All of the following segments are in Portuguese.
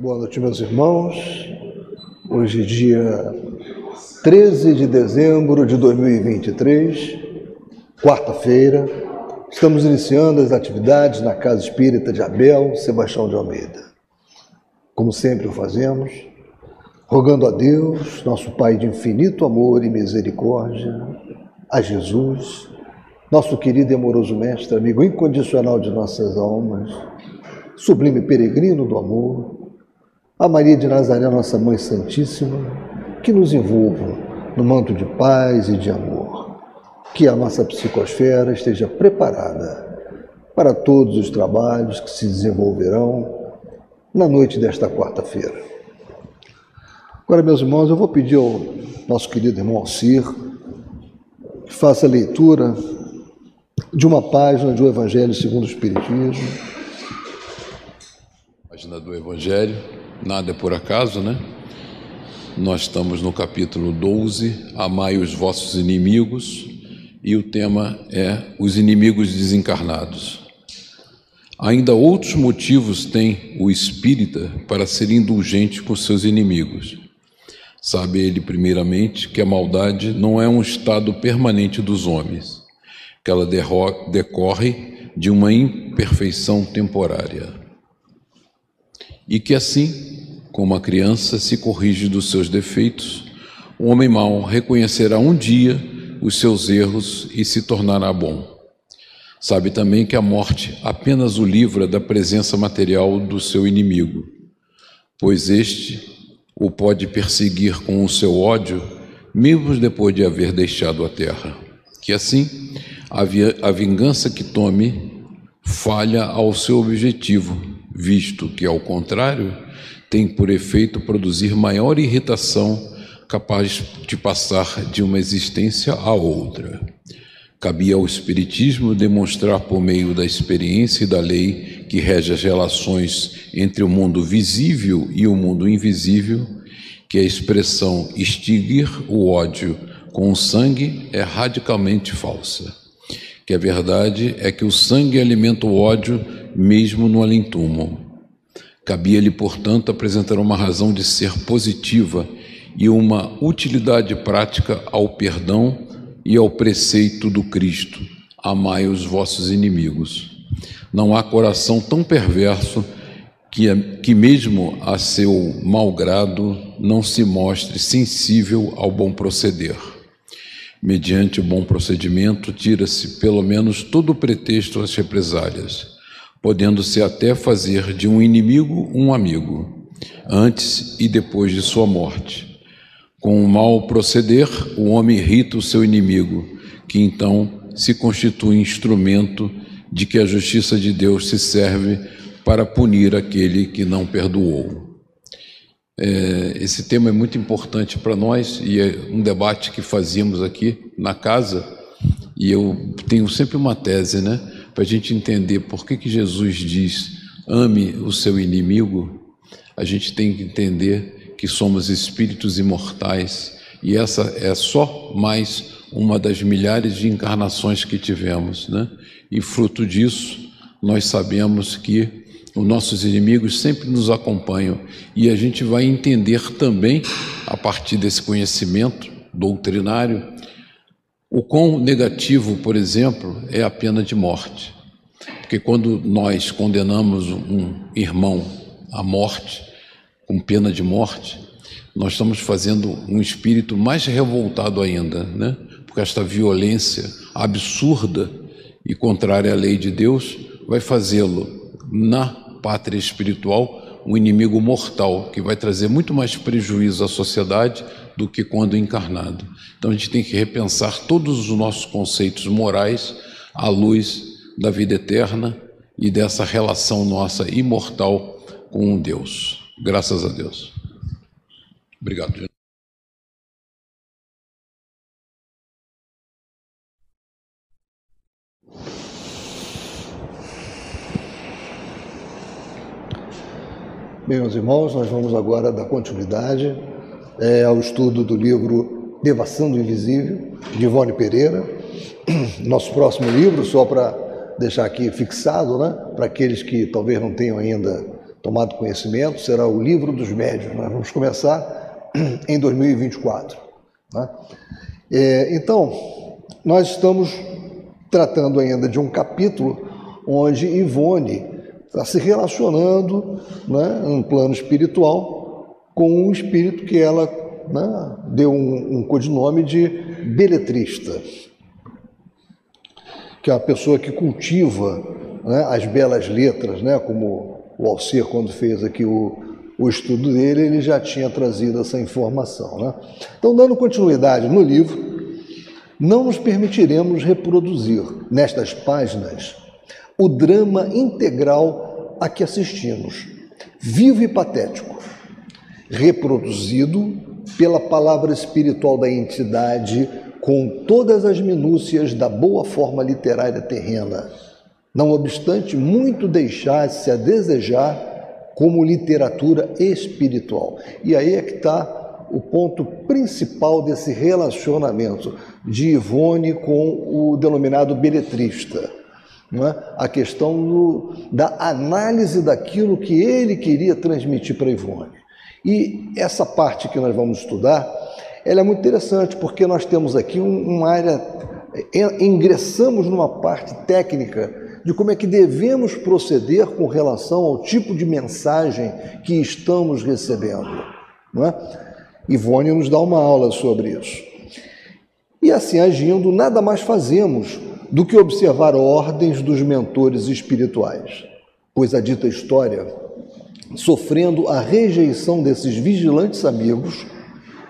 Boa noite, meus irmãos. Hoje, dia 13 de dezembro de 2023, quarta-feira, estamos iniciando as atividades na Casa Espírita de Abel Sebastião de Almeida. Como sempre o fazemos, rogando a Deus, nosso Pai de infinito amor e misericórdia, a Jesus, nosso querido e amoroso Mestre, amigo incondicional de nossas almas, sublime peregrino do amor, a Maria de Nazaré, nossa Mãe Santíssima, que nos envolva no manto de paz e de amor. Que a nossa psicosfera esteja preparada para todos os trabalhos que se desenvolverão na noite desta quarta-feira. Agora, meus irmãos, eu vou pedir ao nosso querido irmão Alcir que faça a leitura de uma página do Evangelho segundo o Espiritismo. Página do Evangelho nada é por acaso, né? Nós estamos no capítulo 12, Amai os vossos inimigos, e o tema é os inimigos desencarnados. Ainda outros motivos tem o espírita para ser indulgente com seus inimigos. Sabe ele, primeiramente, que a maldade não é um estado permanente dos homens, que ela decorre de uma imperfeição temporária e que assim, como a criança se corrige dos seus defeitos, o homem mau reconhecerá um dia os seus erros e se tornará bom. Sabe também que a morte apenas o livra da presença material do seu inimigo, pois este o pode perseguir com o seu ódio, mesmo depois de haver deixado a terra. Que assim a vingança que tome falha ao seu objetivo, visto que, ao contrário, tem por efeito produzir maior irritação capaz de passar de uma existência a outra. Cabia ao Espiritismo demonstrar por meio da experiência e da lei que rege as relações entre o mundo visível e o mundo invisível, que a expressão extinguir o ódio com o sangue é radicalmente falsa. Que a verdade é que o sangue alimenta o ódio mesmo no além-túmulo. Cabia-lhe, portanto, apresentar uma razão de ser positiva e uma utilidade prática ao perdão e ao preceito do Cristo: amai os vossos inimigos. Não há coração tão perverso que, que mesmo a seu malgrado não se mostre sensível ao bom proceder. Mediante o bom procedimento, tira-se pelo menos todo o pretexto às represálias podendo-se até fazer de um inimigo um amigo, antes e depois de sua morte. Com o mal proceder, o homem irrita o seu inimigo, que então se constitui instrumento de que a justiça de Deus se serve para punir aquele que não perdoou. É, esse tema é muito importante para nós e é um debate que fazíamos aqui na casa. E eu tenho sempre uma tese, né? Para a gente entender por que, que Jesus diz ame o seu inimigo, a gente tem que entender que somos espíritos imortais e essa é só mais uma das milhares de encarnações que tivemos, né? E fruto disso, nós sabemos que os nossos inimigos sempre nos acompanham e a gente vai entender também, a partir desse conhecimento doutrinário, o quão negativo, por exemplo, é a pena de morte. Porque quando nós condenamos um irmão à morte, com pena de morte, nós estamos fazendo um espírito mais revoltado ainda, né? Porque esta violência absurda e contrária à lei de Deus vai fazê-lo na pátria espiritual um inimigo mortal que vai trazer muito mais prejuízo à sociedade do que quando encarnado. Então a gente tem que repensar todos os nossos conceitos morais à luz da vida eterna e dessa relação nossa imortal com Deus. Graças a Deus. Obrigado. Bem, meus irmãos, nós vamos agora dar continuidade é, ao estudo do livro Devação do Invisível, de Ivone Pereira. Nosso próximo livro, só para deixar aqui fixado, né, para aqueles que talvez não tenham ainda tomado conhecimento, será o Livro dos Médios. Nós vamos começar em 2024. Né? É, então, nós estamos tratando ainda de um capítulo onde Ivone está se relacionando né, em um plano espiritual com um espírito que ela né, deu um, um codinome de beletrista, que é a pessoa que cultiva né, as belas letras, né, como o Alcer, quando fez aqui o, o estudo dele, ele já tinha trazido essa informação. Né? Então, dando continuidade no livro, não nos permitiremos reproduzir nestas páginas o drama integral a que assistimos, vivo e patético, reproduzido pela palavra espiritual da entidade com todas as minúcias da boa forma literária terrena não obstante muito deixasse a desejar como literatura espiritual. E aí é que está o ponto principal desse relacionamento de Ivone com o denominado beletrista. É? A questão da análise daquilo que ele queria transmitir para Ivone. E essa parte que nós vamos estudar, ela é muito interessante, porque nós temos aqui uma área, é, ingressamos numa parte técnica de como é que devemos proceder com relação ao tipo de mensagem que estamos recebendo. Não é? Ivone nos dá uma aula sobre isso. E assim agindo, nada mais fazemos do que observar ordens dos mentores espirituais, pois a dita história, sofrendo a rejeição desses vigilantes amigos,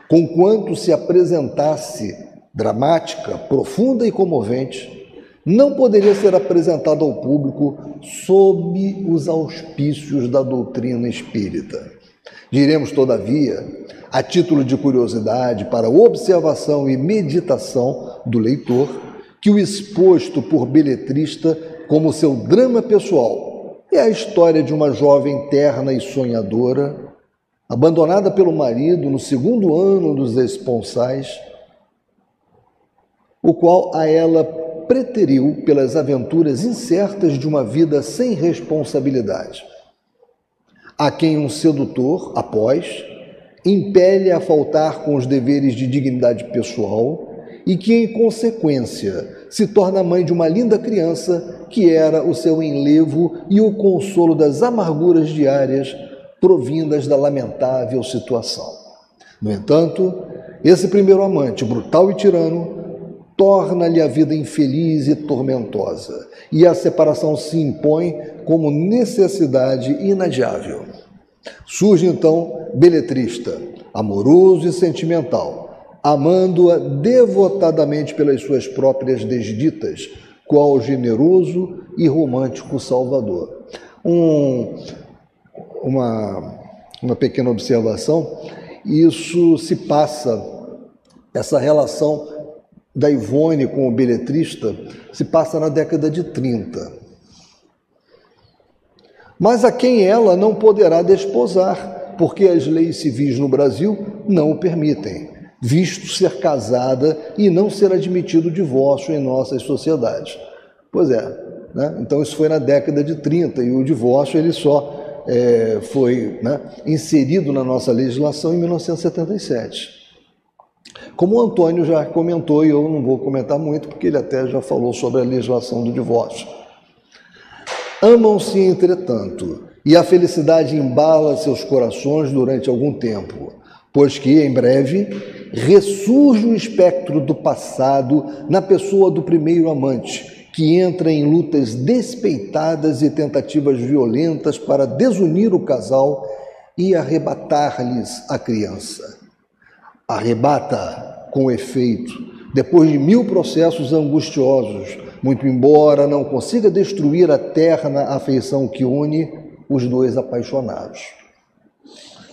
conquanto se apresentasse dramática, profunda e comovente, não poderia ser apresentado ao público sob os auspícios da doutrina espírita. Diremos, todavia, a título de curiosidade para observação e meditação do leitor, que o exposto por beletrista como seu drama pessoal é a história de uma jovem terna e sonhadora, abandonada pelo marido no segundo ano dos esponsais, o qual a ela preteriu pelas aventuras incertas de uma vida sem responsabilidade. A quem um sedutor, após, impele a faltar com os deveres de dignidade pessoal e que, em consequência, se torna mãe de uma linda criança que era o seu enlevo e o consolo das amarguras diárias provindas da lamentável situação. No entanto, esse primeiro amante, brutal e tirano, torna-lhe a vida infeliz e tormentosa, e a separação se impõe como necessidade inadiável. Surge então Beletrista, amoroso e sentimental, amando-a devotadamente pelas suas próprias desditas, qual generoso e romântico Salvador. Um, uma, uma pequena observação: isso se passa, essa relação da Ivone com o beletrista se passa na década de 30. Mas a quem ela não poderá desposar, porque as leis civis no Brasil não o permitem, visto ser casada e não ser admitido divórcio em nossas sociedades. Pois é, né? então isso foi na década de 30 e o divórcio ele só é, foi né, inserido na nossa legislação em 1977. Como o Antônio já comentou, e eu não vou comentar muito, porque ele até já falou sobre a legislação do divórcio. Amam-se, entretanto, e a felicidade embala seus corações durante algum tempo, pois que, em breve, ressurge o espectro do passado na pessoa do primeiro amante, que entra em lutas despeitadas e tentativas violentas para desunir o casal e arrebatar-lhes a criança. Arrebata com efeito, depois de mil processos angustiosos, muito embora não consiga destruir a terna afeição que une os dois apaixonados.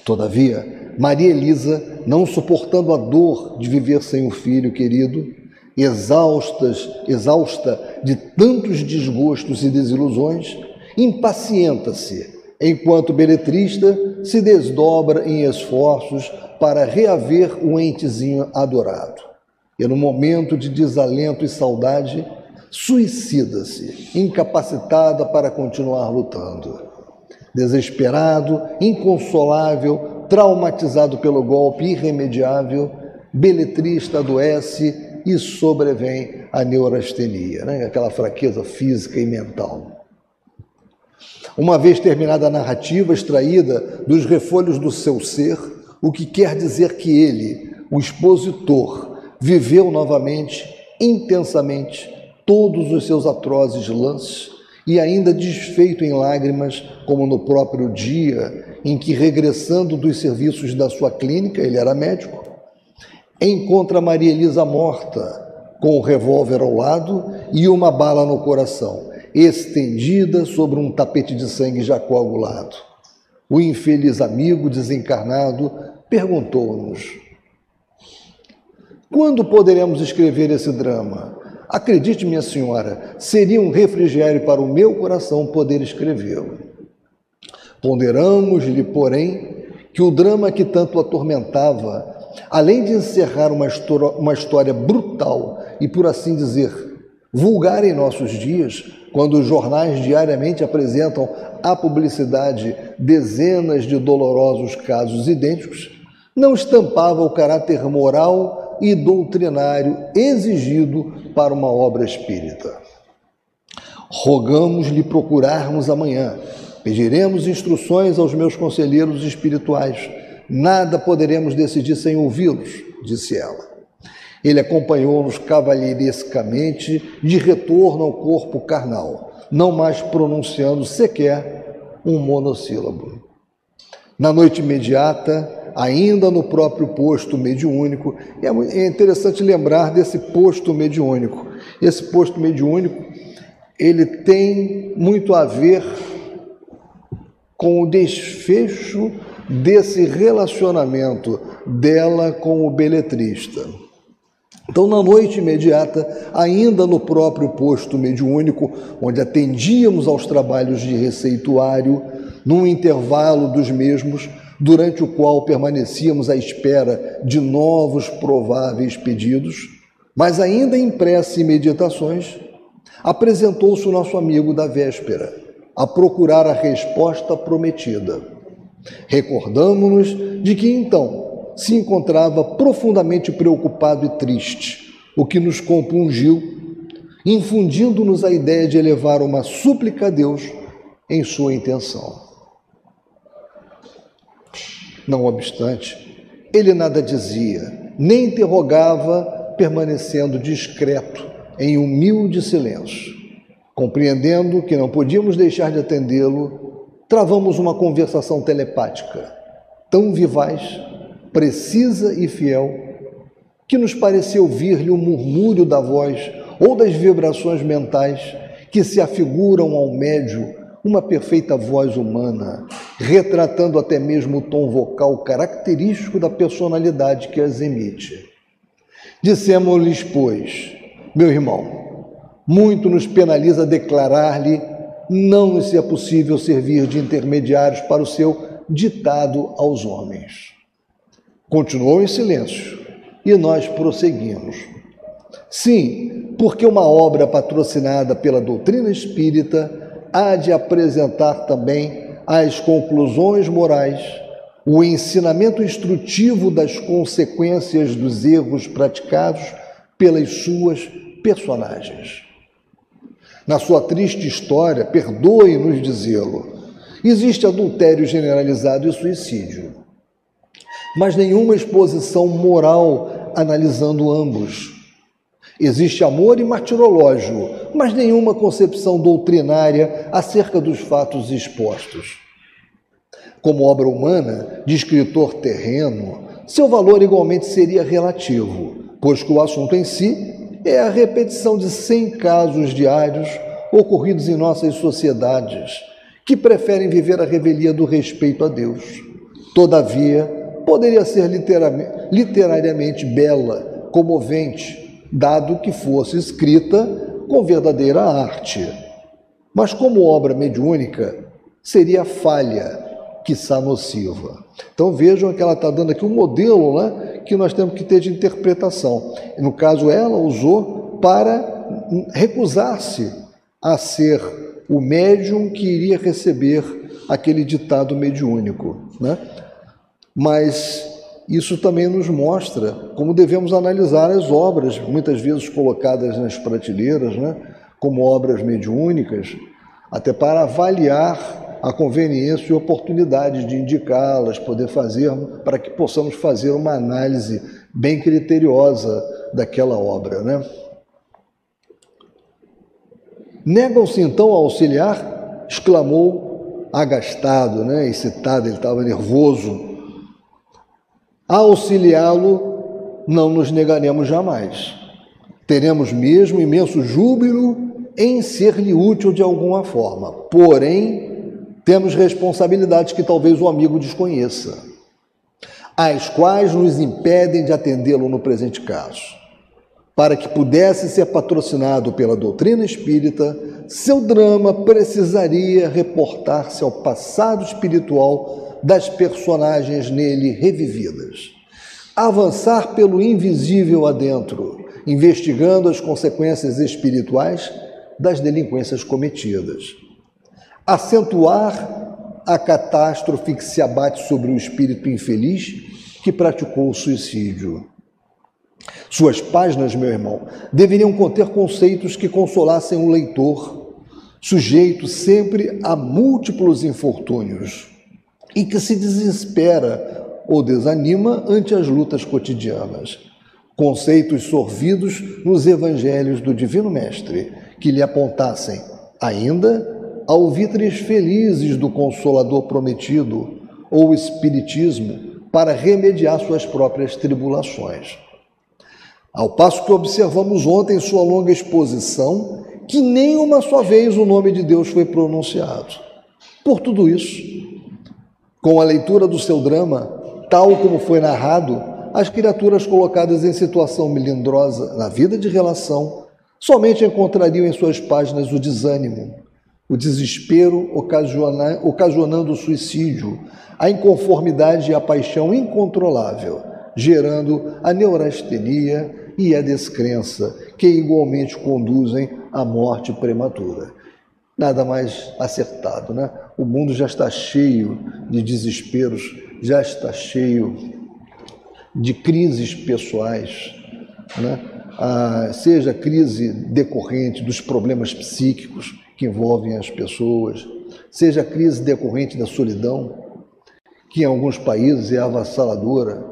Todavia, Maria Elisa, não suportando a dor de viver sem o filho querido, exaustas, exausta de tantos desgostos e desilusões, impacienta-se, enquanto beletrista se desdobra em esforços para reaver o entezinho adorado. E no momento de desalento e saudade, suicida-se, incapacitada para continuar lutando. Desesperado, inconsolável, traumatizado pelo golpe irremediável, Beletrista adoece e sobrevém a neurastenia, né? aquela fraqueza física e mental. Uma vez terminada a narrativa extraída dos refolhos do seu ser, o que quer dizer que ele, o expositor, viveu novamente, intensamente, todos os seus atrozes lances e ainda desfeito em lágrimas, como no próprio dia em que, regressando dos serviços da sua clínica, ele era médico, encontra Maria Elisa morta, com o revólver ao lado e uma bala no coração, estendida sobre um tapete de sangue já coagulado. O infeliz amigo desencarnado perguntou-nos: Quando poderemos escrever esse drama? Acredite, minha senhora, seria um refrigério para o meu coração poder escrevê-lo. Ponderamos-lhe, porém, que o drama que tanto atormentava, além de encerrar uma história, uma história brutal e, por assim dizer, vulgar em nossos dias, quando os jornais diariamente apresentam à publicidade dezenas de dolorosos casos idênticos, não estampava o caráter moral e doutrinário exigido para uma obra espírita. Rogamos-lhe procurarmos amanhã. Pediremos instruções aos meus conselheiros espirituais. Nada poderemos decidir sem ouvi-los, disse ela. Ele acompanhou-nos cavalheirescamente de retorno ao corpo carnal, não mais pronunciando sequer um monossílabo. Na noite imediata, ainda no próprio posto mediúnico. É, é interessante lembrar desse posto mediúnico. Esse posto mediúnico, ele tem muito a ver com o desfecho desse relacionamento dela com o beletrista. Então, na noite imediata, ainda no próprio posto mediúnico, onde atendíamos aos trabalhos de receituário, num intervalo dos mesmos, durante o qual permanecíamos à espera de novos prováveis pedidos, mas ainda em prece e meditações, apresentou-se o nosso amigo da véspera, a procurar a resposta prometida. Recordamos-nos de que então se encontrava profundamente preocupado e triste, o que nos compungiu, infundindo-nos a ideia de elevar uma súplica a Deus em sua intenção. Não obstante, ele nada dizia, nem interrogava, permanecendo discreto, em humilde silêncio. Compreendendo que não podíamos deixar de atendê-lo, travamos uma conversação telepática, tão vivaz, precisa e fiel, que nos pareceu ouvir-lhe o murmúrio da voz ou das vibrações mentais que se afiguram ao médio uma perfeita voz humana, retratando até mesmo o tom vocal característico da personalidade que as emite. Dissemos-lhes, pois, meu irmão, muito nos penaliza declarar-lhe não nos é possível servir de intermediários para o seu ditado aos homens. Continuou em silêncio e nós prosseguimos. Sim, porque uma obra patrocinada pela doutrina espírita há de apresentar também as conclusões morais, o ensinamento instrutivo das consequências dos erros praticados pelas suas personagens. Na sua triste história, perdoe-nos dizê-lo, existe adultério generalizado e suicídio, mas nenhuma exposição moral analisando ambos. Existe amor e martirológio, mas nenhuma concepção doutrinária acerca dos fatos expostos. Como obra humana, de escritor terreno, seu valor igualmente seria relativo, pois que o assunto em si é a repetição de 100 casos diários ocorridos em nossas sociedades, que preferem viver a revelia do respeito a Deus. Todavia, poderia ser literariamente bela, comovente, dado que fosse escrita com verdadeira arte. Mas como obra mediúnica, seria falha, quiçá nociva. Então vejam que ela está dando aqui um modelo né, que nós temos que ter de interpretação. No caso, ela usou para recusar-se a ser o médium que iria receber aquele ditado mediúnico. Né? Mas isso também nos mostra como devemos analisar as obras, muitas vezes colocadas nas prateleiras, né? como obras mediúnicas, até para avaliar a conveniência e oportunidade de indicá-las, poder fazer, para que possamos fazer uma análise bem criteriosa daquela obra. Né? Negam-se então a auxiliar? exclamou agastado, né? excitado, ele estava nervoso. A auxiliá-lo não nos negaremos jamais. Teremos mesmo imenso júbilo em ser-lhe útil de alguma forma. Porém, temos responsabilidades que talvez o amigo desconheça, as quais nos impedem de atendê-lo no presente caso. Para que pudesse ser patrocinado pela doutrina espírita, seu drama precisaria reportar-se ao passado espiritual das personagens nele revividas. Avançar pelo invisível adentro, investigando as consequências espirituais das delinquências cometidas. Acentuar a catástrofe que se abate sobre o espírito infeliz que praticou o suicídio suas páginas, meu irmão, deveriam conter conceitos que consolassem o leitor, sujeito sempre a múltiplos infortúnios e que se desespera ou desanima ante as lutas cotidianas. Conceitos sorvidos nos evangelhos do Divino Mestre, que lhe apontassem ainda alvitres felizes do Consolador prometido ou Espiritismo para remediar suas próprias tribulações. Ao passo que observamos ontem em sua longa exposição que nem uma só vez o nome de Deus foi pronunciado. Por tudo isso, com a leitura do seu drama, tal como foi narrado, as criaturas colocadas em situação melindrosa na vida de relação somente encontrariam em suas páginas o desânimo, o desespero ocasionando o suicídio, a inconformidade e a paixão incontrolável, gerando a neurastenia e a descrença, que igualmente conduzem à morte prematura. Nada mais acertado, né? O mundo já está cheio de desesperos, já está cheio de crises pessoais, né? Ah, seja crise decorrente dos problemas psíquicos que envolvem as pessoas, seja crise decorrente da solidão, que em alguns países é avassaladora.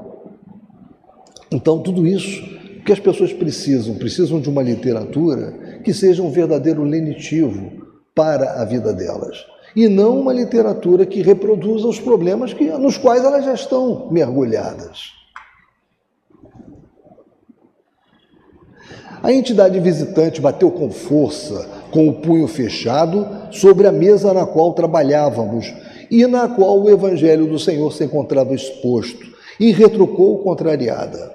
Então, tudo isso que as pessoas precisam? Precisam de uma literatura que seja um verdadeiro lenitivo para a vida delas. E não uma literatura que reproduza os problemas que, nos quais elas já estão mergulhadas. A entidade visitante bateu com força, com o punho fechado, sobre a mesa na qual trabalhávamos e na qual o Evangelho do Senhor se encontrava exposto, e retrucou contrariada.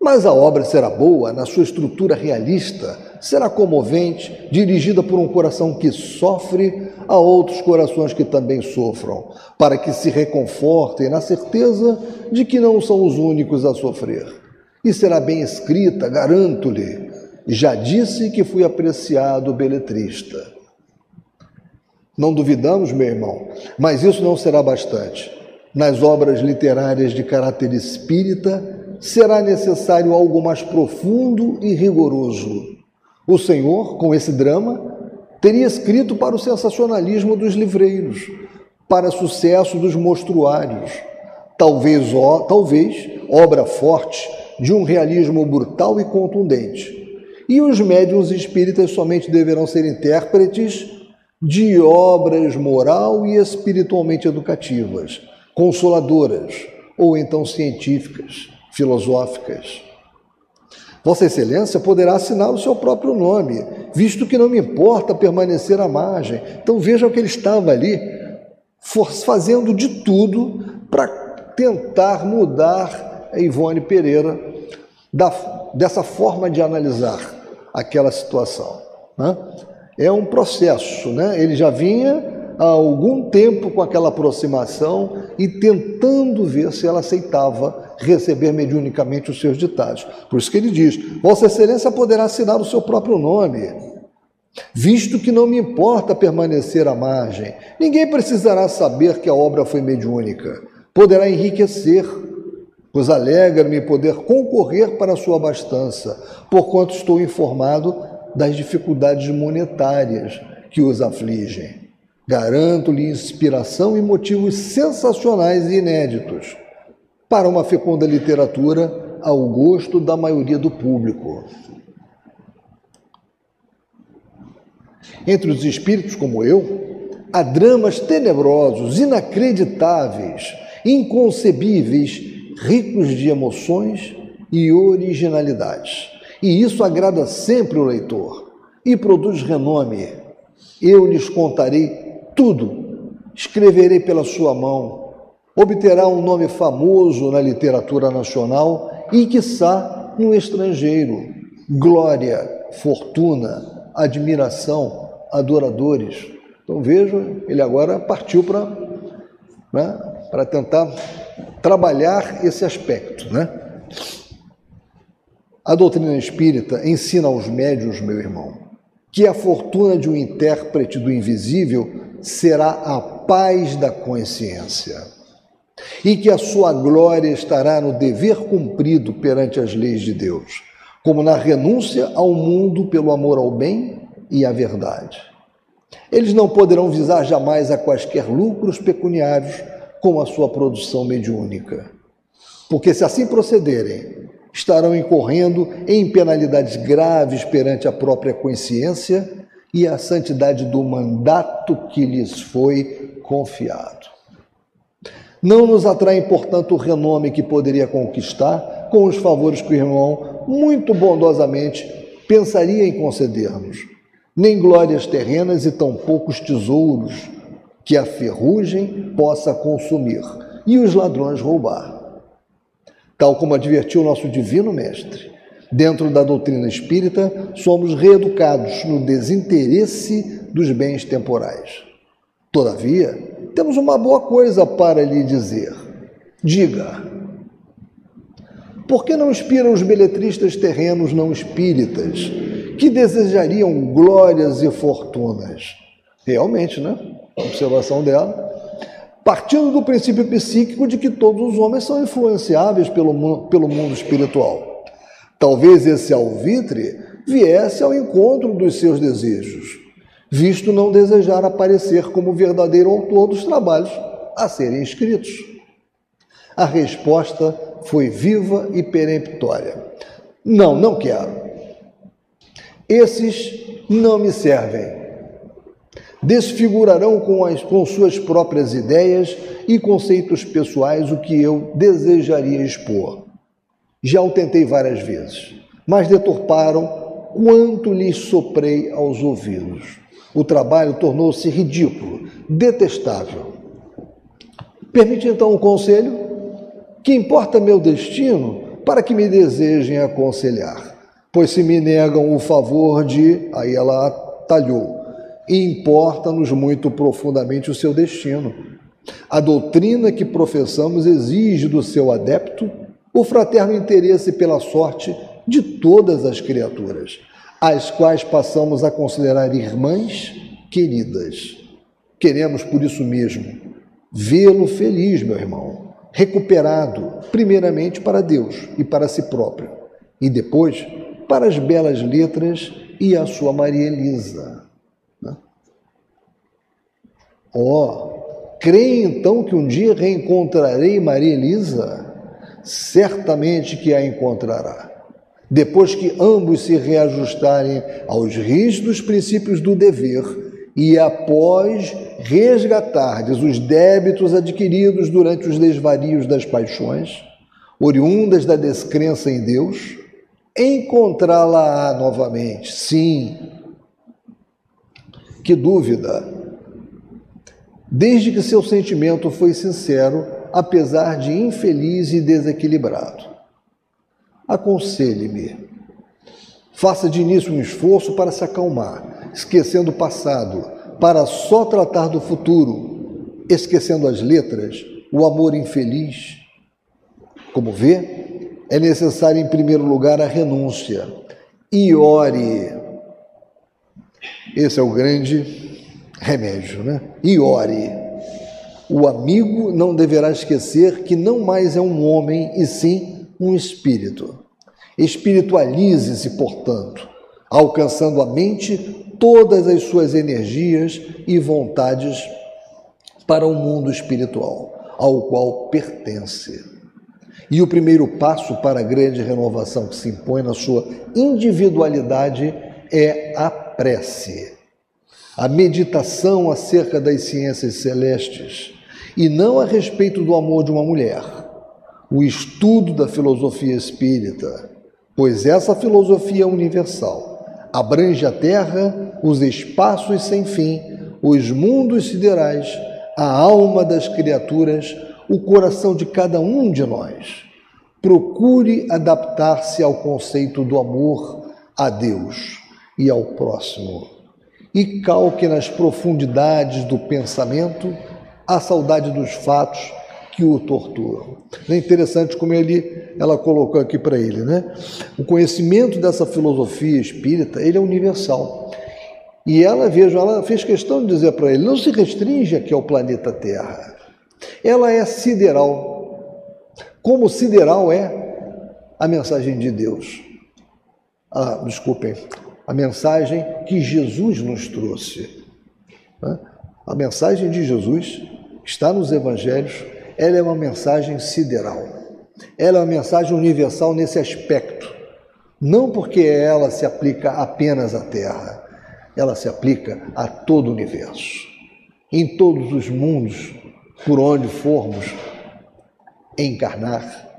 Mas a obra será boa, na sua estrutura realista, será comovente, dirigida por um coração que sofre a outros corações que também sofram, para que se reconfortem na certeza de que não são os únicos a sofrer. E será bem escrita, garanto-lhe. Já disse que fui apreciado beletrista. Não duvidamos, meu irmão, mas isso não será bastante. Nas obras literárias de caráter espírita, será necessário algo mais profundo e rigoroso. O Senhor, com esse drama, teria escrito para o sensacionalismo dos livreiros, para sucesso dos mostruários, talvez, talvez obra forte de um realismo brutal e contundente. E os médiuns espíritas somente deverão ser intérpretes de obras moral e espiritualmente educativas, consoladoras ou então científicas filosóficas. Vossa Excelência poderá assinar o seu próprio nome, visto que não me importa permanecer à margem. Então vejam que ele estava ali fazendo de tudo para tentar mudar a Ivone Pereira da, dessa forma de analisar aquela situação. Né? É um processo, né? ele já vinha há algum tempo com aquela aproximação e tentando ver se ela aceitava receber mediunicamente os seus ditados. Por isso que ele diz: Vossa Excelência poderá assinar o seu próprio nome. Visto que não me importa permanecer à margem, ninguém precisará saber que a obra foi mediúnica. Poderá enriquecer, pois alegra-me poder concorrer para a sua abastança, porquanto estou informado das dificuldades monetárias que os afligem. Garanto-lhe inspiração e motivos sensacionais e inéditos para uma fecunda literatura ao gosto da maioria do público. Entre os espíritos como eu, há dramas tenebrosos, inacreditáveis, inconcebíveis, ricos de emoções e originalidades. E isso agrada sempre o leitor e produz renome. Eu lhes contarei tudo, escreverei pela sua mão, obterá um nome famoso na literatura nacional e, quiçá, no estrangeiro. Glória, fortuna, admiração, adoradores. Então vejo, ele agora partiu para né, para tentar trabalhar esse aspecto. Né? A doutrina espírita ensina aos médios, meu irmão, que a fortuna de um intérprete do invisível será a paz da consciência e que a sua glória estará no dever cumprido perante as leis de Deus, como na renúncia ao mundo pelo amor ao bem e à verdade. Eles não poderão visar jamais a quaisquer lucros pecuniários com a sua produção mediúnica. Porque se assim procederem, estarão incorrendo em penalidades graves perante a própria consciência e a santidade do mandato que lhes foi confiado. Não nos atrai, portanto, o renome que poderia conquistar com os favores que o irmão muito bondosamente pensaria em conceder-nos, nem glórias terrenas e tão poucos tesouros que a ferrugem possa consumir e os ladrões roubar. Tal como advertiu nosso divino mestre, dentro da doutrina espírita, somos reeducados no desinteresse dos bens temporais. Todavia, temos uma boa coisa para lhe dizer. Diga. Por que não inspiram os beletristas terrenos não espíritas, que desejariam glórias e fortunas? Realmente, né? Observação dela, partindo do princípio psíquico de que todos os homens são influenciáveis pelo, pelo mundo espiritual. Talvez esse alvitre viesse ao encontro dos seus desejos, visto não desejar aparecer como verdadeiro autor dos trabalhos a serem escritos. A resposta foi viva e peremptória. Não, não quero. Esses não me servem desfigurarão com, as, com suas próprias ideias e conceitos pessoais o que eu desejaria expor. Já o tentei várias vezes, mas deturparam quanto lhes soprei aos ouvidos. O trabalho tornou-se ridículo, detestável. Permite então um conselho? Que importa meu destino para que me desejem aconselhar? Pois se me negam o favor de. Aí ela talhou e importa-nos muito profundamente o seu destino. A doutrina que professamos exige do seu adepto o fraterno interesse pela sorte de todas as criaturas, as quais passamos a considerar irmãs queridas. Queremos, por isso mesmo, vê-lo feliz, meu irmão, recuperado, primeiramente para Deus e para si próprio, e depois para as belas letras e a sua Maria Elisa. Ó, oh, creio então que um dia reencontrarei Maria Elisa? Certamente que a encontrará. Depois que ambos se reajustarem aos rígidos princípios do dever e após resgatardes os débitos adquiridos durante os desvarios das paixões, oriundas da descrença em Deus, encontrá-la-á novamente. Sim. Que dúvida! Desde que seu sentimento foi sincero, apesar de infeliz e desequilibrado. Aconselhe-me. Faça de início um esforço para se acalmar, esquecendo o passado, para só tratar do futuro, esquecendo as letras, o amor infeliz. Como vê, é necessário em primeiro lugar a renúncia. E ore. Esse é o grande remédio, né? E ore. O amigo não deverá esquecer que não mais é um homem, e sim um espírito. Espiritualize-se, portanto, alcançando a mente todas as suas energias e vontades para o mundo espiritual, ao qual pertence. E o primeiro passo para a grande renovação que se impõe na sua individualidade é a prece, a meditação acerca das ciências celestes, e não a respeito do amor de uma mulher, o estudo da filosofia espírita, pois essa filosofia é universal, abrange a terra, os espaços sem fim, os mundos siderais, a alma das criaturas, o coração de cada um de nós. Procure adaptar-se ao conceito do amor a Deus e ao próximo. E calque nas profundidades do pensamento a saudade dos fatos que o torturam. É interessante como ele, ela colocou aqui para ele, né? O conhecimento dessa filosofia espírita, ele é universal. E ela, veja, ela fez questão de dizer para ele, não se restringe aqui ao planeta Terra. Ela é sideral. Como sideral é a mensagem de Deus. Ah, desculpem, a mensagem que Jesus nos trouxe. Né? A mensagem de Jesus está nos evangelhos, ela é uma mensagem sideral. Ela é uma mensagem universal nesse aspecto. Não porque ela se aplica apenas à Terra, ela se aplica a todo o universo. Em todos os mundos por onde formos encarnar,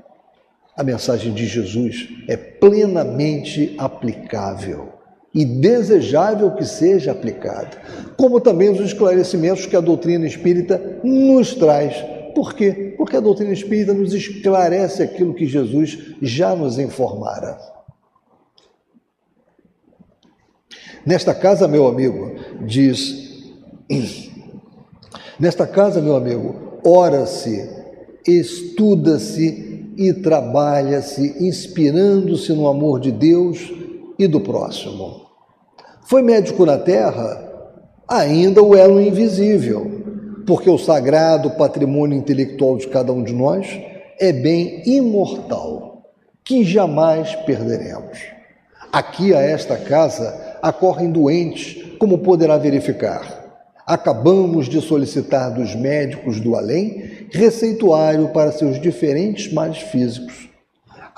a mensagem de Jesus é plenamente aplicável e desejável que seja aplicada, como também os esclarecimentos que a doutrina espírita nos traz. Por quê? Porque a doutrina espírita nos esclarece aquilo que Jesus já nos informara. Nesta casa, meu amigo, diz Nesta casa, meu amigo, ora-se, estuda-se e trabalha-se, inspirando-se no amor de Deus e do próximo. Foi médico na terra? Ainda o elo invisível, porque o sagrado patrimônio intelectual de cada um de nós é bem imortal, que jamais perderemos. Aqui a esta casa acorrem doentes, como poderá verificar Acabamos de solicitar dos médicos do além receituário para seus diferentes males físicos.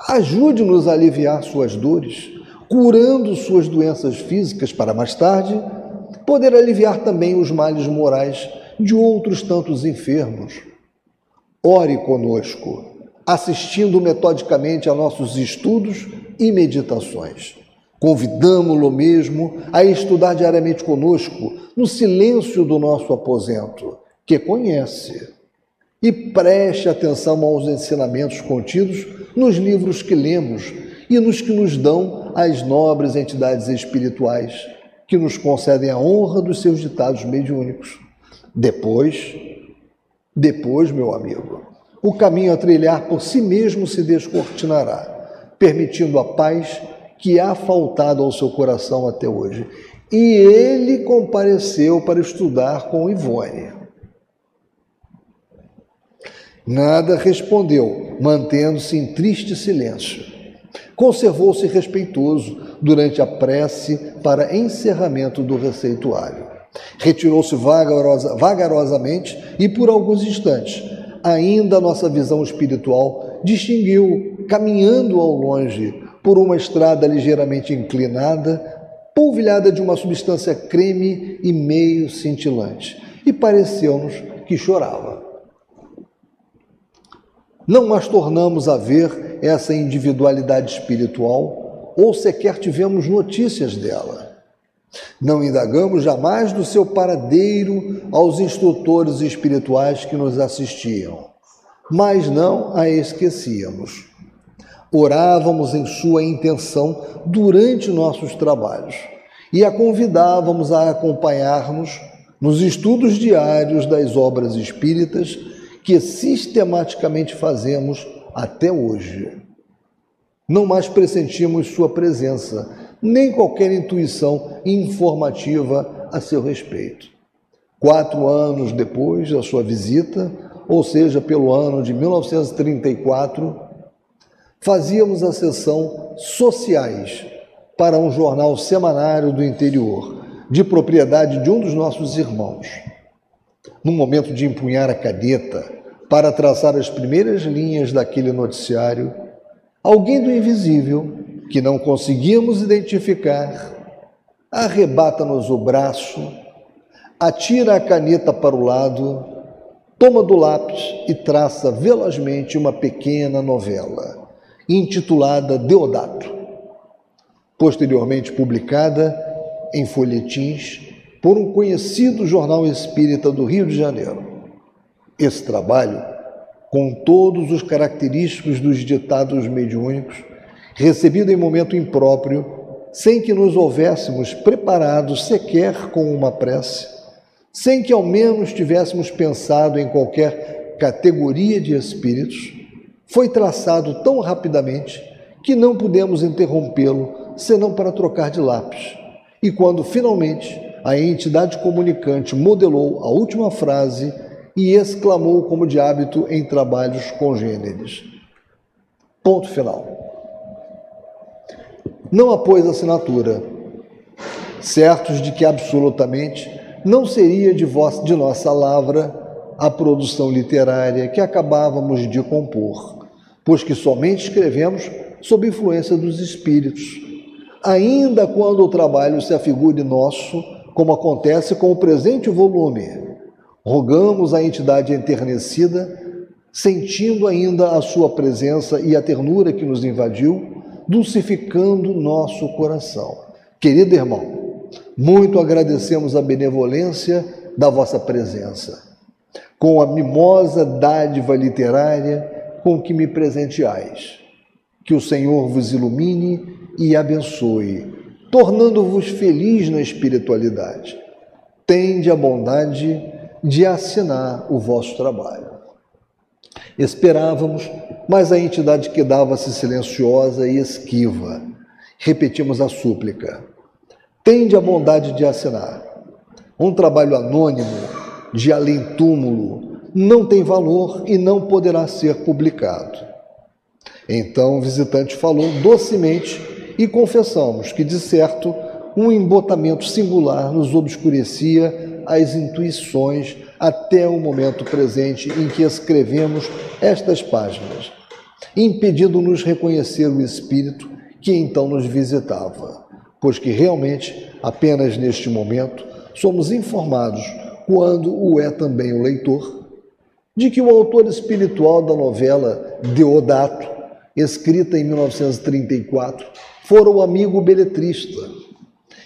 Ajude-nos a aliviar suas dores, curando suas doenças físicas para mais tarde poder aliviar também os males morais de outros tantos enfermos. Ore conosco, assistindo metodicamente a nossos estudos e meditações. Convidamo-lo mesmo a estudar diariamente conosco, no silêncio do nosso aposento, que conhece. E preste atenção aos ensinamentos contidos nos livros que lemos e nos que nos dão as nobres entidades espirituais, que nos concedem a honra dos seus ditados mediúnicos. Depois, depois, meu amigo, o caminho a trilhar por si mesmo se descortinará, permitindo a paz que há faltado ao seu coração até hoje. E ele compareceu para estudar com Ivone. Nada respondeu, mantendo-se em triste silêncio. Conservou-se respeitoso durante a prece para encerramento do receituário. Retirou-se vagarosa, vagarosamente e, por alguns instantes, ainda nossa visão espiritual distinguiu, caminhando ao longe, por uma estrada ligeiramente inclinada, polvilhada de uma substância creme e meio cintilante, e pareceu-nos que chorava. Não mais tornamos a ver essa individualidade espiritual ou sequer tivemos notícias dela. Não indagamos jamais do seu paradeiro aos instrutores espirituais que nos assistiam, mas não a esquecíamos orávamos em sua intenção durante nossos trabalhos e a convidávamos a acompanhar-nos nos estudos diários das obras espíritas que sistematicamente fazemos até hoje. Não mais pressentimos sua presença, nem qualquer intuição informativa a seu respeito. Quatro anos depois da sua visita, ou seja, pelo ano de 1934, fazíamos a sessão Sociais para um jornal semanário do interior, de propriedade de um dos nossos irmãos. No momento de empunhar a caneta para traçar as primeiras linhas daquele noticiário, alguém do invisível, que não conseguíamos identificar, arrebata-nos o braço, atira a caneta para o lado, toma do lápis e traça velozmente uma pequena novela intitulada Deodato, posteriormente publicada em folhetins por um conhecido jornal espírita do Rio de Janeiro. Esse trabalho, com todos os característicos dos ditados mediúnicos, recebido em momento impróprio, sem que nos houvéssemos preparado sequer com uma prece, sem que ao menos tivéssemos pensado em qualquer categoria de espíritos, foi traçado tão rapidamente que não pudemos interrompê-lo senão para trocar de lápis. E quando finalmente a entidade comunicante modelou a última frase e exclamou como de hábito em trabalhos congêneres. Ponto final. Não após assinatura, certos de que absolutamente não seria de, vossa, de nossa lavra a produção literária que acabávamos de compor pois que somente escrevemos sob influência dos espíritos, ainda quando o trabalho se afigure nosso, como acontece com o presente volume. Rogamos à entidade enternecida, sentindo ainda a sua presença e a ternura que nos invadiu, dulcificando nosso coração. Querido irmão, muito agradecemos a benevolência da vossa presença. Com a mimosa dádiva literária, com que me presenteais. Que o Senhor vos ilumine e abençoe, tornando-vos feliz na espiritualidade. Tende a bondade de assinar o vosso trabalho. Esperávamos, mas a entidade quedava-se silenciosa e esquiva. Repetimos a súplica. Tende a bondade de assinar. Um trabalho anônimo, de além-túmulo, não tem valor e não poderá ser publicado. Então o visitante falou docemente e confessamos que, de certo, um embotamento singular nos obscurecia as intuições até o momento presente em que escrevemos estas páginas, impedindo-nos reconhecer o Espírito que então nos visitava, pois que realmente, apenas neste momento, somos informados, quando o é também o leitor, de que o autor espiritual da novela Deodato, escrita em 1934, fora o amigo beletrista.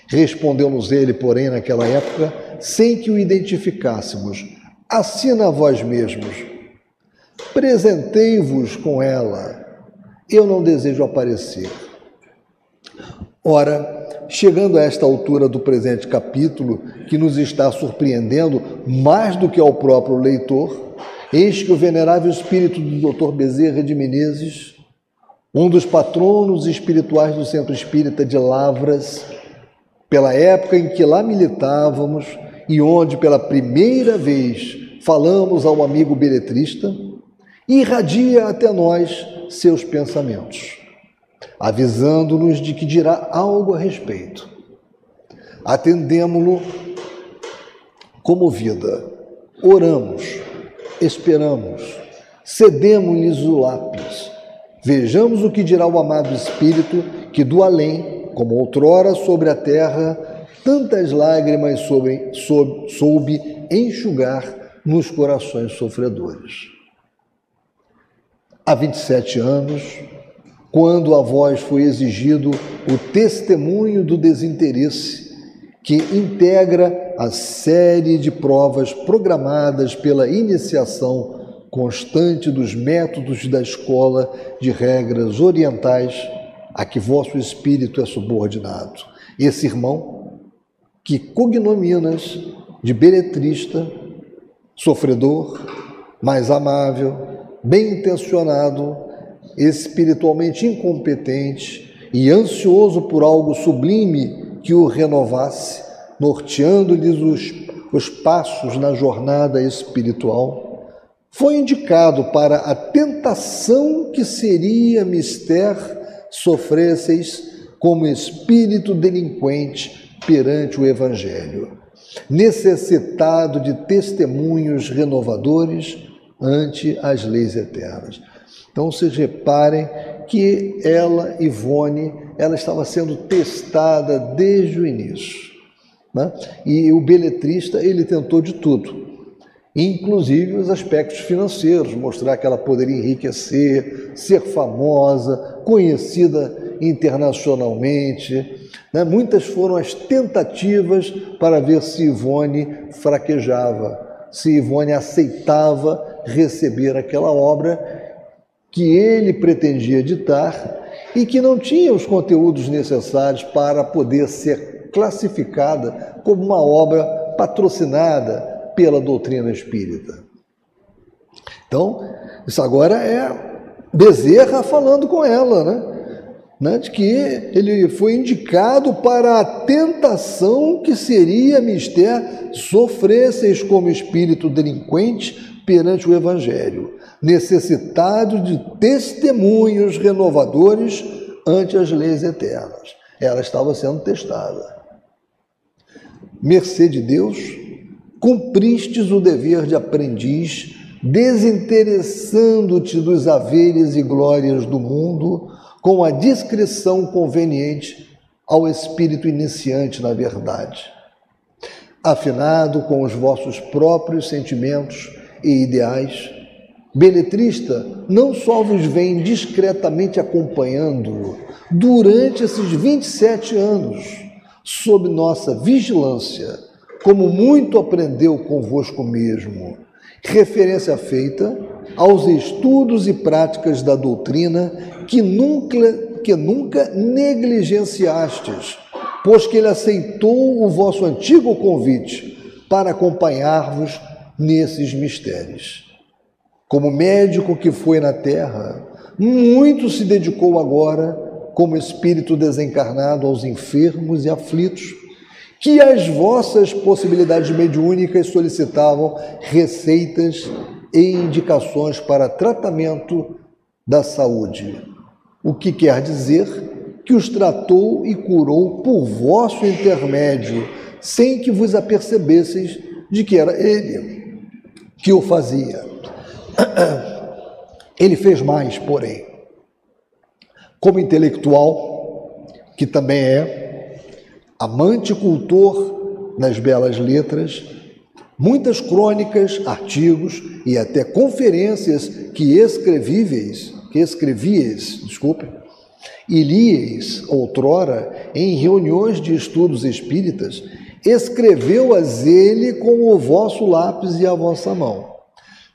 Respondeu-nos ele, porém, naquela época, sem que o identificássemos: Assina a vós mesmos, presentei-vos com ela, eu não desejo aparecer. Ora, chegando a esta altura do presente capítulo, que nos está surpreendendo mais do que ao próprio leitor, Eis que o venerável espírito do Dr. Bezerra de Menezes, um dos patronos espirituais do Centro Espírita de Lavras, pela época em que lá militávamos e onde pela primeira vez falamos ao amigo beletrista, irradia até nós seus pensamentos, avisando-nos de que dirá algo a respeito. Atendemo-lo comovida, oramos esperamos, cedemos-lhes o lápis. Vejamos o que dirá o amado Espírito que do além, como outrora sobre a terra, tantas lágrimas soube, soube, soube enxugar nos corações sofredores. Há 27 anos, quando a voz foi exigido o testemunho do desinteresse que integra a série de provas programadas pela iniciação constante dos métodos da escola de regras orientais a que vosso espírito é subordinado. Esse irmão, que cognominas de beletrista, sofredor, mais amável, bem intencionado, espiritualmente incompetente e ansioso por algo sublime que o renovasse, norteando-lhes os, os passos na jornada espiritual, foi indicado para a tentação que seria mister sofresseis como espírito delinquente perante o Evangelho, necessitado de testemunhos renovadores ante as leis eternas. Então vocês reparem que ela, Ivone, ela estava sendo testada desde o início. Né? E o beletrista, ele tentou de tudo, inclusive os aspectos financeiros, mostrar que ela poderia enriquecer, ser famosa, conhecida internacionalmente. Né? Muitas foram as tentativas para ver se Ivone fraquejava, se Ivone aceitava receber aquela obra que ele pretendia editar e que não tinha os conteúdos necessários para poder ser classificada como uma obra patrocinada pela doutrina espírita. Então, isso agora é Bezerra falando com ela, né? né? De que ele foi indicado para a tentação que seria mister sofresseis como espírito delinquente perante o Evangelho necessitado de testemunhos renovadores ante as leis eternas. Ela estava sendo testada. Mercê de Deus, cumpristes o dever de aprendiz, desinteressando-te dos haveres e glórias do mundo, com a discrição conveniente ao espírito iniciante na verdade. Afinado com os vossos próprios sentimentos e ideais, Beletrista não só vos vem discretamente acompanhando durante esses 27 anos, sob nossa vigilância, como muito aprendeu convosco mesmo, referência feita aos estudos e práticas da doutrina que nunca, que nunca negligenciastes, pois que ele aceitou o vosso antigo convite para acompanhar-vos nesses mistérios. Como médico que foi na terra, muito se dedicou agora, como espírito desencarnado, aos enfermos e aflitos, que as vossas possibilidades mediúnicas solicitavam receitas e indicações para tratamento da saúde. O que quer dizer que os tratou e curou por vosso intermédio, sem que vos apercebesseis de que era ele que o fazia. Ele fez mais, porém. Como intelectual, que também é amante cultor nas belas letras, muitas crônicas, artigos e até conferências que escrevíveis, que escrevíeis, desculpe, e lieis outrora em reuniões de estudos espíritas, escreveu-as ele com o vosso lápis e a vossa mão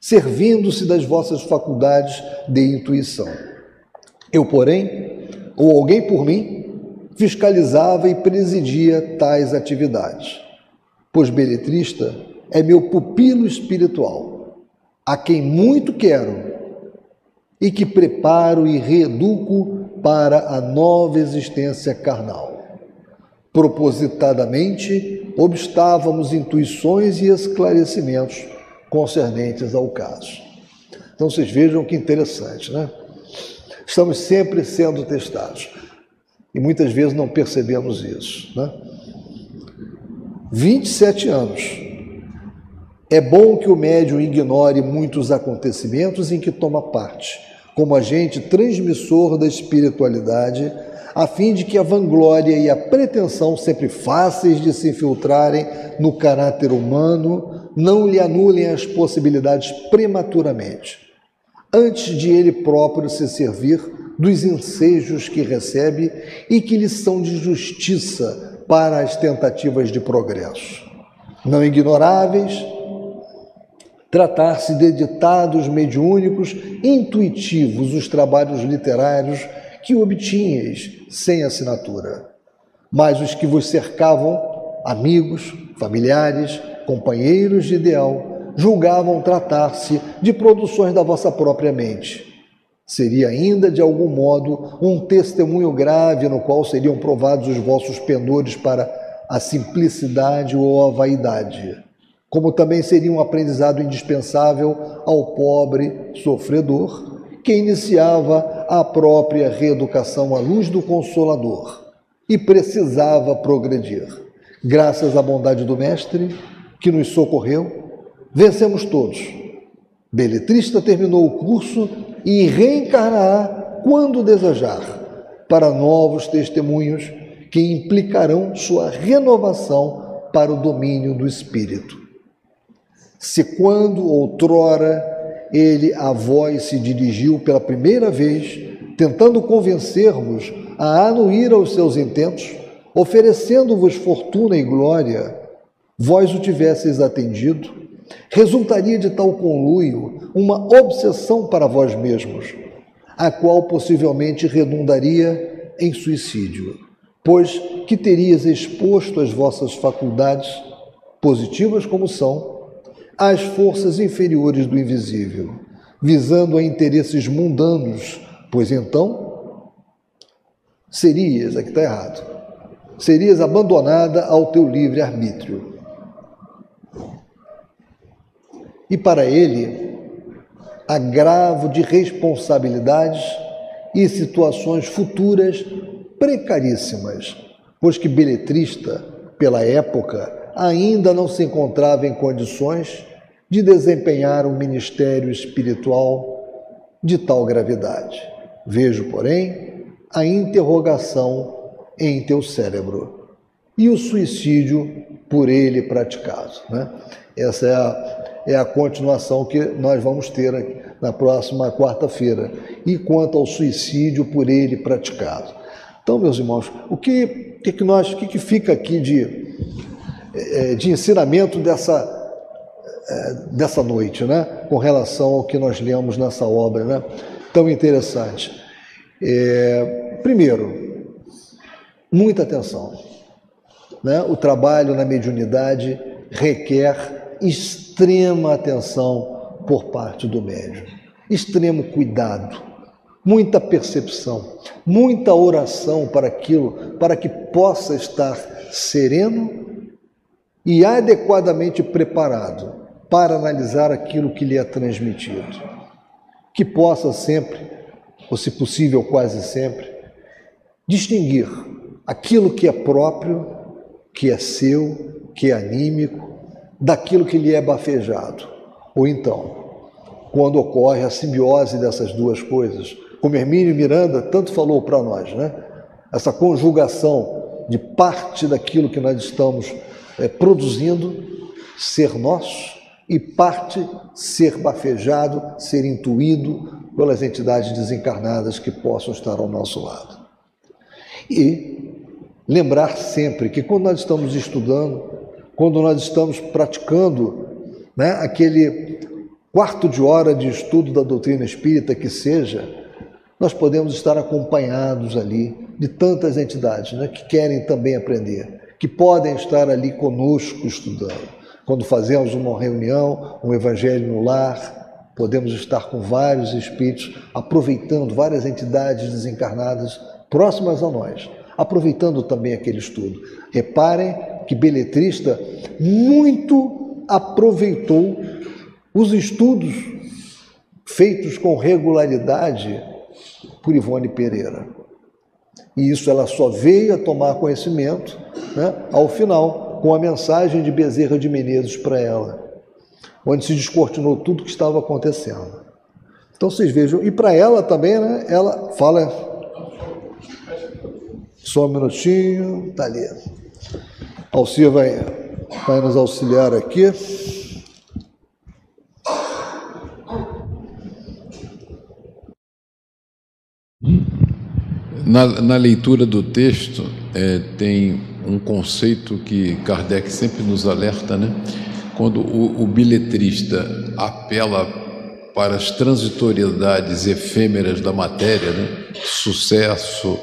servindo-se das vossas faculdades de intuição. Eu, porém, ou alguém por mim, fiscalizava e presidia tais atividades, pois Beletrista é meu pupilo espiritual, a quem muito quero e que preparo e reeduco para a nova existência carnal. Propositadamente, obstávamos intuições e esclarecimentos concernentes ao caso. Então vocês vejam que interessante, né? Estamos sempre sendo testados e muitas vezes não percebemos isso, né? 27 anos. É bom que o médium ignore muitos acontecimentos em que toma parte, como agente transmissor da espiritualidade, a fim de que a vanglória e a pretensão, sempre fáceis de se infiltrarem no caráter humano, não lhe anulem as possibilidades prematuramente, antes de ele próprio se servir dos ensejos que recebe e que lhe são de justiça para as tentativas de progresso. Não ignoráveis, tratar-se de ditados mediúnicos intuitivos, os trabalhos literários que obtinhas sem assinatura, mas os que vos cercavam, amigos, familiares, companheiros de ideal, julgavam tratar-se de produções da vossa própria mente. Seria ainda, de algum modo, um testemunho grave no qual seriam provados os vossos pendores para a simplicidade ou a vaidade, como também seria um aprendizado indispensável ao pobre sofredor, que iniciava a própria reeducação à luz do Consolador e precisava progredir. Graças à bondade do Mestre, que nos socorreu, vencemos todos. Beletrista terminou o curso e reencarnará quando desejar, para novos testemunhos que implicarão sua renovação para o domínio do espírito. Se quando outrora ele a vós se dirigiu pela primeira vez, tentando convencer-vos a anuir aos seus intentos, oferecendo-vos fortuna e glória, vós o tivesseis atendido, resultaria de tal conluio uma obsessão para vós mesmos, a qual possivelmente redundaria em suicídio, pois que terias exposto as vossas faculdades, positivas como são, às forças inferiores do invisível, visando a interesses mundanos, pois então serias, aqui está errado, serias abandonada ao teu livre arbítrio. E para ele, agravo de responsabilidades e situações futuras precaríssimas, pois que beletrista, pela época, ainda não se encontrava em condições de desempenhar um ministério espiritual de tal gravidade. Vejo, porém, a interrogação em teu cérebro e o suicídio por ele praticado. Né? Essa é a, é a continuação que nós vamos ter na próxima quarta-feira. E quanto ao suicídio por ele praticado. Então, meus irmãos, o que, que, que nós, o que, que fica aqui de, é, de ensinamento dessa é, dessa noite, né? Com relação ao que nós lemos nessa obra, né? Tão interessante. É, primeiro, muita atenção. Né? O trabalho na mediunidade requer extrema atenção por parte do médium, extremo cuidado, muita percepção, muita oração para aquilo, para que possa estar sereno e adequadamente preparado para analisar aquilo que lhe é transmitido. Que possa sempre, ou se possível quase sempre, distinguir aquilo que é próprio, que é seu, que é anímico, daquilo que lhe é bafejado. Ou então, quando ocorre a simbiose dessas duas coisas, como Hermínio Miranda tanto falou para nós, né? Essa conjugação de parte daquilo que nós estamos é, produzindo ser nosso e parte ser bafejado, ser intuído pelas entidades desencarnadas que possam estar ao nosso lado. E lembrar sempre que quando nós estamos estudando, quando nós estamos praticando né, aquele quarto de hora de estudo da doutrina espírita que seja, nós podemos estar acompanhados ali de tantas entidades né, que querem também aprender, que podem estar ali conosco estudando. Quando fazemos uma reunião, um evangelho no lar, podemos estar com vários espíritos, aproveitando várias entidades desencarnadas próximas a nós, aproveitando também aquele estudo. Reparem que Beletrista muito aproveitou os estudos feitos com regularidade por Ivone Pereira. E isso ela só veio a tomar conhecimento né, ao final, com a mensagem de Bezerra de Menezes para ela, onde se descortinou tudo o que estava acontecendo. Então vocês vejam, e para ela também, né? Ela fala. Só um minutinho, tá ali. Alcia vai, vai nos auxiliar aqui. Na, na leitura do texto, é, tem um conceito que Kardec sempre nos alerta, né? Quando o, o biletrista apela para as transitoriedades efêmeras da matéria, né? sucesso,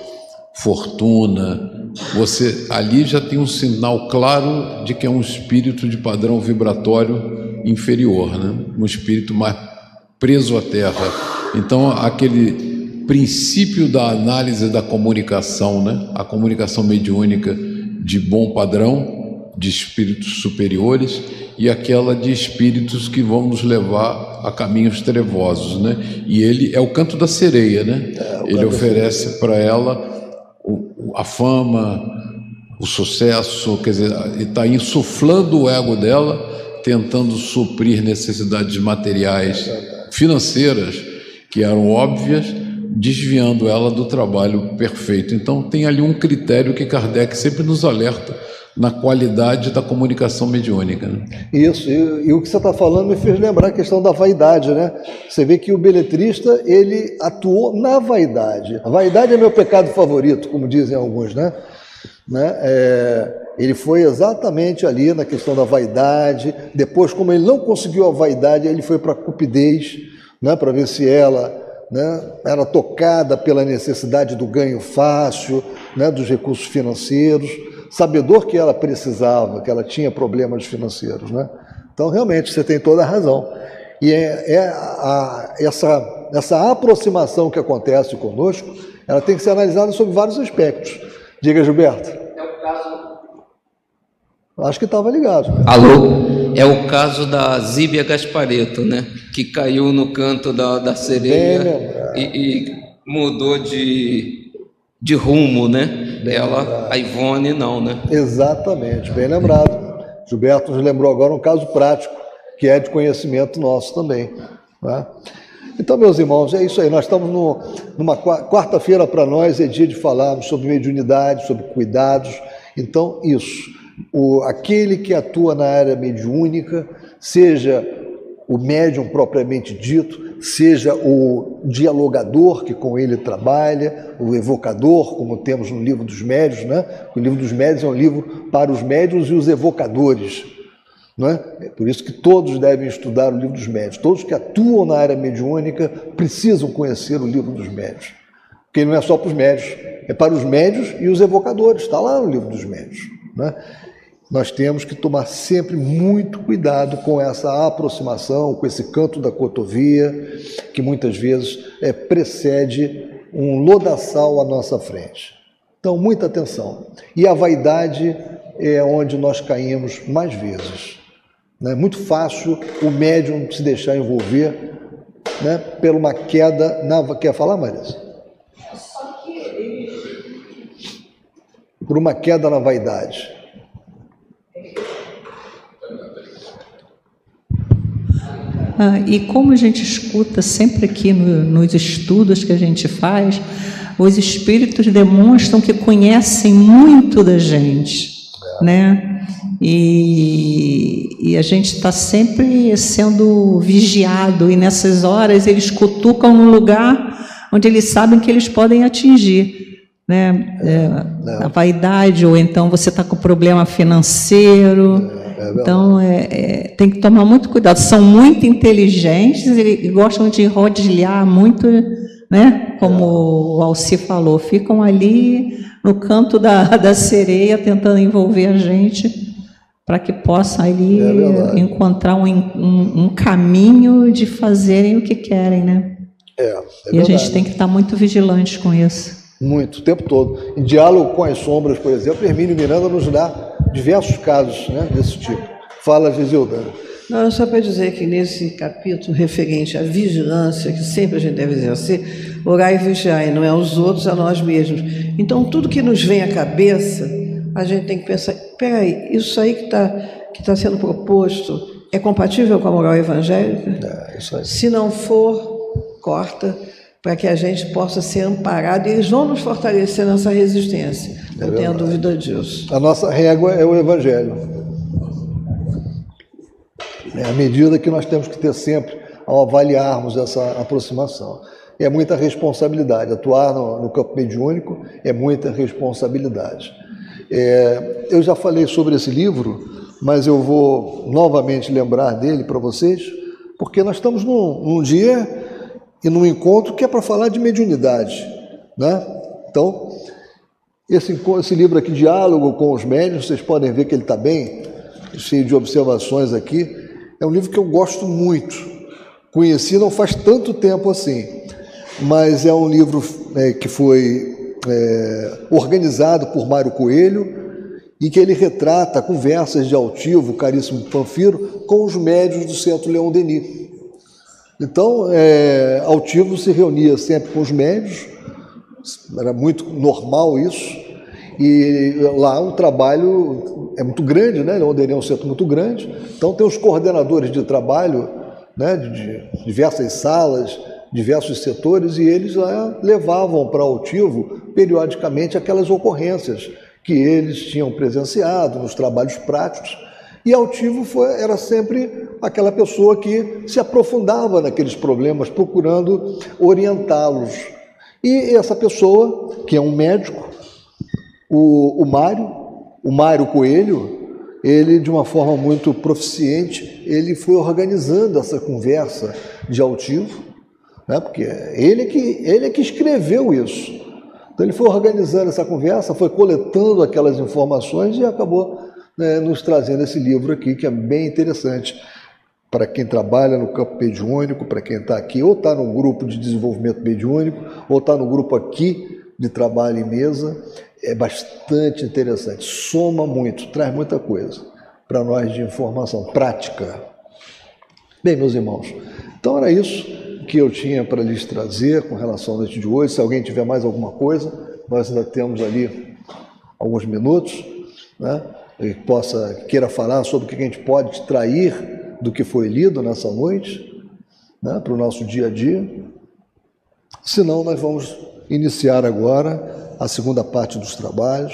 fortuna, você ali já tem um sinal claro de que é um espírito de padrão vibratório inferior, né? um espírito mais preso à terra Então, aquele princípio da análise da comunicação, né? a comunicação mediúnica de bom padrão, de espíritos superiores, e aquela de espíritos que vão nos levar a caminhos trevosos, né? E ele é o canto da sereia, né? É, ele oferece para ela a fama, o sucesso, quer dizer, está insuflando o ego dela, tentando suprir necessidades materiais, financeiras, que eram óbvias, desviando ela do trabalho perfeito. Então, tem ali um critério que Kardec sempre nos alerta na qualidade da comunicação mediúnica. Né? Isso, e, e, o que você está falando me fez lembrar a questão da vaidade, né? Você vê que o beletrista, ele atuou na vaidade. A vaidade é meu pecado favorito, como dizem alguns, né? né? É, ele foi exatamente ali na questão da vaidade. Depois, como ele não conseguiu a vaidade, ele foi para a cupidez, né? para ver se ela né? era tocada pela necessidade do ganho fácil, né? dos recursos financeiros, sabedor que ela precisava, que ela tinha problemas financeiros. Né? Então, realmente, você tem toda a razão. E é, é a, essa, essa aproximação que acontece conosco, ela tem que ser analisada sobre vários aspectos. Diga, Gilberto. É o caso. Acho que estava ligado. Alô? É o caso da Zíbia Gaspareto, né? Que caiu no canto da, da sereia e, e, mudou de, de rumo, né? Bem Ela, lembrado. a Ivone, não, né? Exatamente, bem lembrado. Gilberto nos lembrou agora um caso prático, que é de conhecimento nosso também. Né? Então, meus irmãos, é isso aí. Nós estamos no, numa quarta-feira para nós, é dia de falarmos sobre mediunidade, sobre cuidados. Então, isso. O, aquele que atua na área mediúnica, seja o médium propriamente dito, seja o dialogador que com ele trabalha, o evocador, como temos no livro dos médios, né? O livro dos médios é um livro para os médios e os evocadores. Não é? é por isso que todos devem estudar o livro dos médios. Todos que atuam na área mediúnica precisam conhecer o livro dos médios. Porque não é só para os médios, é para os médios e os evocadores. Está lá no livro dos médios. Né? Nós temos que tomar sempre muito cuidado com essa aproximação, com esse canto da cotovia, que muitas vezes é, precede um lodaçal à nossa frente. Então, muita atenção. E a vaidade é onde nós caímos mais vezes. É muito fácil o médium se deixar envolver né, por uma queda na. Quer falar, Marisa? Por uma queda na vaidade. Ah, e como a gente escuta sempre aqui no, nos estudos que a gente faz, os espíritos demonstram que conhecem muito da gente, né? E, e a gente está sempre sendo vigiado, e nessas horas eles cutucam no lugar onde eles sabem que eles podem atingir. Né? É, a vaidade, ou então você está com problema financeiro. É, é então é, é, tem que tomar muito cuidado. São muito inteligentes e, e gostam de rodilhar muito, né? como o Alci falou, ficam ali no canto da, da sereia tentando envolver a gente para que possa ali é encontrar um, um, um, caminho de fazerem o que querem, né? É, é e a gente tem que estar muito vigilante com isso. Muito, o tempo todo. Em diálogo com as sombras, por exemplo, Hermínio Miranda nos dá diversos casos né, desse tipo. Fala, Gisilda. Não, só para dizer que nesse capítulo referente à vigilância, que sempre a gente deve exercer, orar e vigiar, e não é aos outros, é a nós mesmos. Então, tudo que nos vem à cabeça, a gente tem que pensar, peraí, isso aí que está que tá sendo proposto é compatível com a moral evangélica? É. Se não for, corta, para que a gente possa ser amparado e eles vão nos fortalecer nessa resistência. É não tenha dúvida disso. A nossa régua é o Evangelho. É a medida que nós temos que ter sempre ao avaliarmos essa aproximação. É muita responsabilidade. Atuar no, no campo mediúnico é muita responsabilidade. É, eu já falei sobre esse livro, mas eu vou novamente lembrar dele para vocês, porque nós estamos num, num, dia e num encontro que é para falar de mediunidade. Né? Então, esse, esse livro aqui, Diálogo com os Médios, vocês podem ver que ele está bem, cheio de observações aqui. É um livro que eu gosto muito. Conheci não faz tanto tempo assim. mas é um livro é, que foi é, organizado por Mário Coelho e que ele retrata conversas de altivo, caríssimo Panfiro, com os médios do Centro Leão Denis. Então, é, Altivo se reunia sempre com os médios, era muito normal isso, e lá o trabalho é muito grande, né? Denis é um centro muito grande, então tem os coordenadores de trabalho né, de diversas salas, diversos setores, e eles lá levavam para Altivo periodicamente aquelas ocorrências que eles tinham presenciado nos trabalhos práticos. E Altivo foi, era sempre aquela pessoa que se aprofundava naqueles problemas, procurando orientá-los. E essa pessoa, que é um médico, o, o Mário, o Mário Coelho, ele, de uma forma muito proficiente, ele foi organizando essa conversa de altivo, né? porque ele que, ele é que escreveu isso. Então ele foi organizando essa conversa, foi coletando aquelas informações e acabou né, nos trazendo esse livro aqui, que é bem interessante para quem trabalha no campo mediúnico, para quem está aqui, ou está no grupo de desenvolvimento mediúnico, ou está no grupo aqui de trabalho em mesa, é bastante interessante, soma muito, traz muita coisa para nós de informação prática. Bem, meus irmãos, então era isso que eu tinha para lhes trazer com relação ao noite de hoje. Se alguém tiver mais alguma coisa, nós ainda temos ali alguns minutos, né? E possa queira falar sobre o que a gente pode extrair do que foi lido nessa noite, né? Para o nosso dia a dia. Senão, nós vamos iniciar agora a segunda parte dos trabalhos.